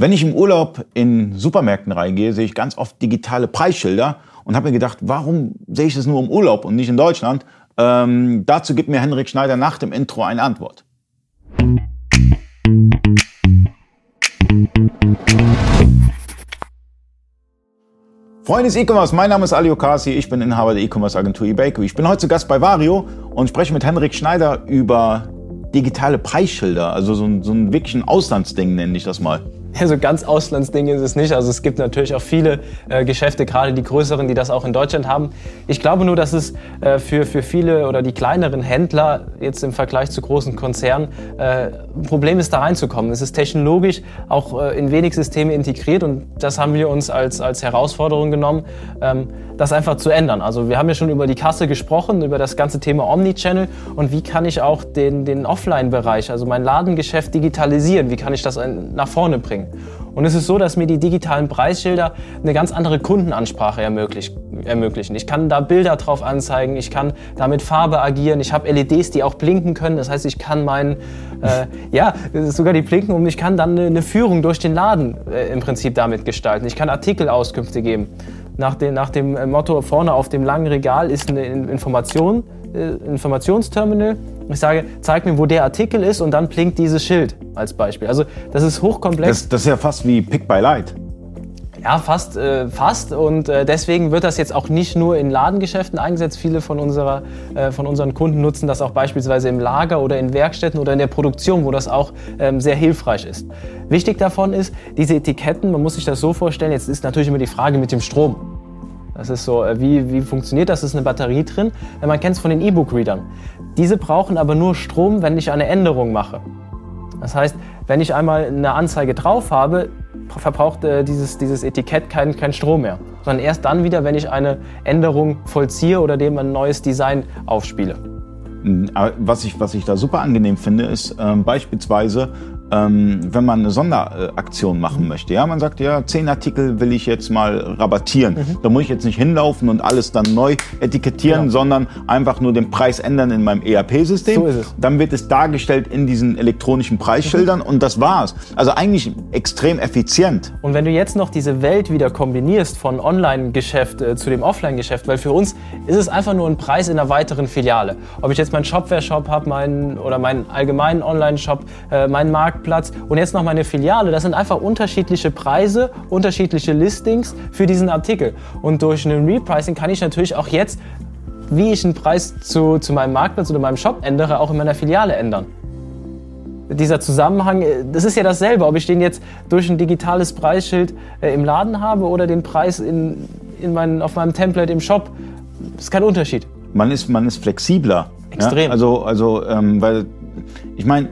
Wenn ich im Urlaub in Supermärkten reingehe, sehe ich ganz oft digitale Preisschilder und habe mir gedacht, warum sehe ich das nur im Urlaub und nicht in Deutschland? Ähm, dazu gibt mir Henrik Schneider nach dem Intro eine Antwort. Freunde des E-Commerce, mein Name ist Ali Okasi, ich bin Inhaber der E-Commerce Agentur eBakery. Ich bin heute zu Gast bei Vario und spreche mit Henrik Schneider über digitale Preisschilder, also so ein, so ein wirklich Auslandsding nenne ich das mal. Ja, so ganz Auslandsding ist es nicht. Also es gibt natürlich auch viele äh, Geschäfte, gerade die größeren, die das auch in Deutschland haben. Ich glaube nur, dass es äh, für, für viele oder die kleineren Händler jetzt im Vergleich zu großen Konzernen äh, ein Problem ist, da reinzukommen. Es ist technologisch auch äh, in wenig Systeme integriert und das haben wir uns als, als Herausforderung genommen, ähm, das einfach zu ändern. Also wir haben ja schon über die Kasse gesprochen, über das ganze Thema Omnichannel und wie kann ich auch den, den Offline-Bereich, also mein Ladengeschäft digitalisieren, wie kann ich das nach vorne bringen bringen. Und es ist so, dass mir die digitalen Preisschilder eine ganz andere Kundenansprache ermöglichen. Ich kann da Bilder drauf anzeigen, ich kann da mit Farbe agieren, ich habe LEDs, die auch blinken können. Das heißt, ich kann meinen, äh, ja, sogar die blinken und ich kann dann eine, eine Führung durch den Laden äh, im Prinzip damit gestalten. Ich kann Artikelauskünfte geben. Nach dem, nach dem Motto vorne auf dem langen Regal ist eine Information, äh, Informationsterminal ich sage, zeig mir, wo der Artikel ist und dann blinkt dieses Schild als Beispiel. Also das ist hochkomplex. Das, das ist ja fast wie Pick by Light. Ja, fast, äh, fast. Und äh, deswegen wird das jetzt auch nicht nur in Ladengeschäften eingesetzt. Viele von, unserer, äh, von unseren Kunden nutzen das auch beispielsweise im Lager oder in Werkstätten oder in der Produktion, wo das auch ähm, sehr hilfreich ist. Wichtig davon ist, diese Etiketten, man muss sich das so vorstellen, jetzt ist natürlich immer die Frage mit dem Strom. Das ist so, äh, wie, wie funktioniert das? Ist eine Batterie drin? Man kennt es von den E-Book-Readern. Diese brauchen aber nur Strom, wenn ich eine Änderung mache. Das heißt, wenn ich einmal eine Anzeige drauf habe, verbraucht äh, dieses, dieses Etikett keinen kein Strom mehr, sondern erst dann wieder, wenn ich eine Änderung vollziehe oder dem ein neues Design aufspiele. Was ich, was ich da super angenehm finde, ist äh, beispielsweise, ähm, wenn man eine Sonderaktion machen möchte. Ja, man sagt, ja, zehn Artikel will ich jetzt mal rabattieren. Mhm. Da muss ich jetzt nicht hinlaufen und alles dann neu etikettieren, genau. sondern einfach nur den Preis ändern in meinem ERP-System. So ist es. Dann wird es dargestellt in diesen elektronischen Preisschildern mhm. und das war's. Also eigentlich extrem effizient. Und wenn du jetzt noch diese Welt wieder kombinierst von Online-Geschäft äh, zu dem Offline-Geschäft, weil für uns ist es einfach nur ein Preis in einer weiteren Filiale. Ob ich jetzt meinen Shopware-Shop habe, meinen oder meinen allgemeinen Online-Shop, äh, meinen Markt Marktplatz und jetzt noch meine Filiale. Das sind einfach unterschiedliche Preise, unterschiedliche Listings für diesen Artikel. Und durch ein Repricing kann ich natürlich auch jetzt, wie ich einen Preis zu, zu meinem Marktplatz oder meinem Shop ändere, auch in meiner Filiale ändern dieser Zusammenhang, das ist ja dasselbe, ob ich den jetzt durch ein digitales Preisschild äh, im Laden habe oder den Preis in, in mein, auf meinem Template im Shop. Das ist kein Unterschied. Man ist, man ist flexibler. Extrem. Ja? Also, also ähm, weil ich meine,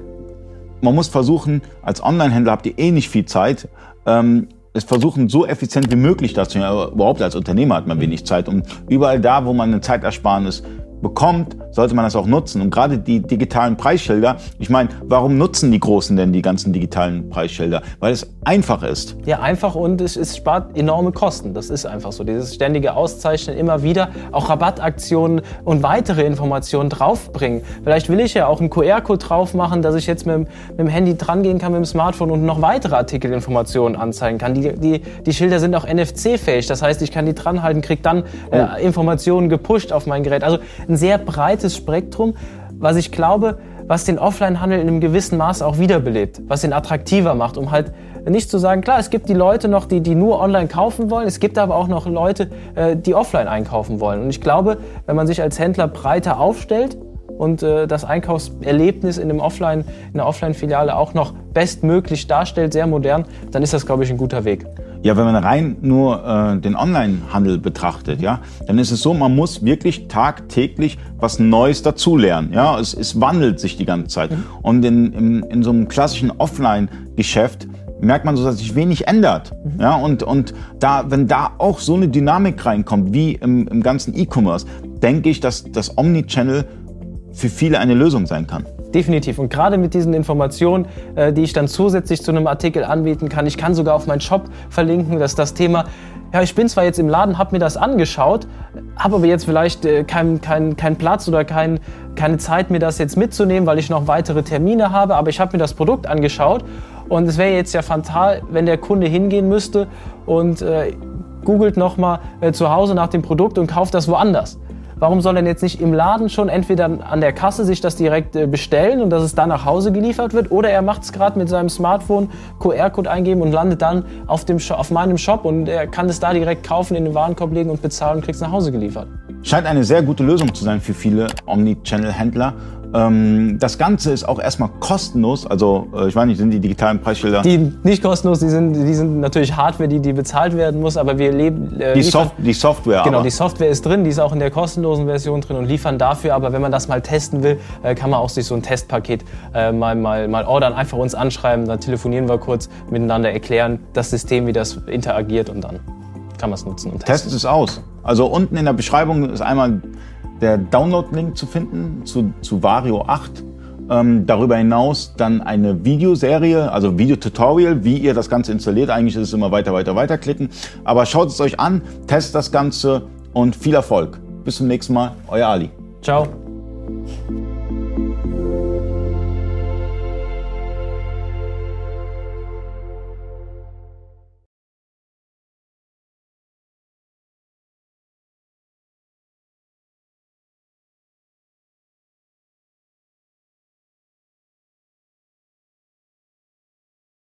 man muss versuchen, als Online-Händler habt ihr eh nicht viel Zeit, ähm, es versuchen, so effizient wie möglich dazu. Überhaupt als Unternehmer hat man wenig Zeit. Und überall da, wo man eine Zeitersparnis bekommt, sollte man das auch nutzen. Und gerade die digitalen Preisschilder, ich meine, warum nutzen die Großen denn die ganzen digitalen Preisschilder? Weil es einfach ist. Ja, einfach und es, es spart enorme Kosten. Das ist einfach so. Dieses ständige Auszeichnen immer wieder, auch Rabattaktionen und weitere Informationen draufbringen. Vielleicht will ich ja auch einen QR-Code drauf machen, dass ich jetzt mit, mit, dem Handy drangehen kann, mit dem Smartphone und noch weitere Artikelinformationen anzeigen kann. Die, die, die Schilder sind auch NFC-fähig. Das heißt, ich kann die dranhalten, kriege dann äh, oh. Informationen gepusht auf mein Gerät. Also ein sehr breites Spektrum, was ich glaube, was den Offline-Handel in einem gewissen Maß auch wiederbelebt, was ihn attraktiver macht, um halt nicht zu sagen, klar, es gibt die Leute noch, die, die nur online kaufen wollen, es gibt aber auch noch Leute, äh, die offline einkaufen wollen. Und ich glaube, wenn man sich als Händler breiter aufstellt und äh, das Einkaufserlebnis in, einem Offline, in einer Offline-Filiale auch noch bestmöglich darstellt, sehr modern, dann ist das, glaube ich, ein guter Weg. Ja, wenn man rein nur äh, den Online-Handel betrachtet, ja, dann ist es so, man muss wirklich tagtäglich was Neues dazulernen. Ja, es, es wandelt sich die ganze Zeit. Mhm. Und in, in, in so einem klassischen Offline-Geschäft merkt man so, dass sich wenig ändert. Mhm. Ja, und, und da, wenn da auch so eine Dynamik reinkommt, wie im, im ganzen E-Commerce, denke ich, dass das Omnichannel für viele eine Lösung sein kann. Definitiv. Und gerade mit diesen Informationen, äh, die ich dann zusätzlich zu einem Artikel anbieten kann, ich kann sogar auf meinen Shop verlinken, dass das Thema, ja, ich bin zwar jetzt im Laden, habe mir das angeschaut, habe aber jetzt vielleicht äh, keinen kein, kein Platz oder kein, keine Zeit, mir das jetzt mitzunehmen, weil ich noch weitere Termine habe, aber ich habe mir das Produkt angeschaut Und es wäre jetzt ja fatal, wenn der Kunde hingehen müsste und äh, googelt nochmal äh, zu Hause nach dem Produkt und kauft das woanders. Warum soll er jetzt nicht im Laden schon entweder an der Kasse sich das direkt äh, bestellen und dass es dann nach Hause geliefert wird oder er macht es gerade mit seinem Smartphone, QR-Code eingeben und landet dann auf, dem auf meinem Shop und er kann es da direkt kaufen, in den Warenkorb legen und bezahlen und kriegt es nach Hause geliefert. Scheint eine sehr gute Lösung zu sein für viele Omnichannel-Händler. Ähm, das Ganze ist auch erstmal kostenlos. Also äh, ich weiß nicht, sind die digitalen Preisschilder? Die nicht kostenlos, die sind, die sind natürlich Hardware, die, die bezahlt werden muss, aber wir leben. Äh, die, Soft die Software. Genau, aber. die Software ist drin, die ist auch in der kostenlosen Version drin und liefern dafür. Aber wenn man das mal testen will, äh, kann man auch sich so ein Testpaket äh, mal, mal, mal ordern, einfach uns anschreiben, dann telefonieren wir kurz miteinander, erklären das System, wie das interagiert und dann kann man es nutzen und testen. Testet es aus. Also unten in der Beschreibung ist einmal der Download-Link zu finden zu, zu Vario 8. Ähm, darüber hinaus dann eine Videoserie, also Videotutorial, wie ihr das Ganze installiert. Eigentlich ist es immer weiter, weiter, weiter klicken. Aber schaut es euch an, testet das Ganze und viel Erfolg. Bis zum nächsten Mal, euer Ali. Ciao.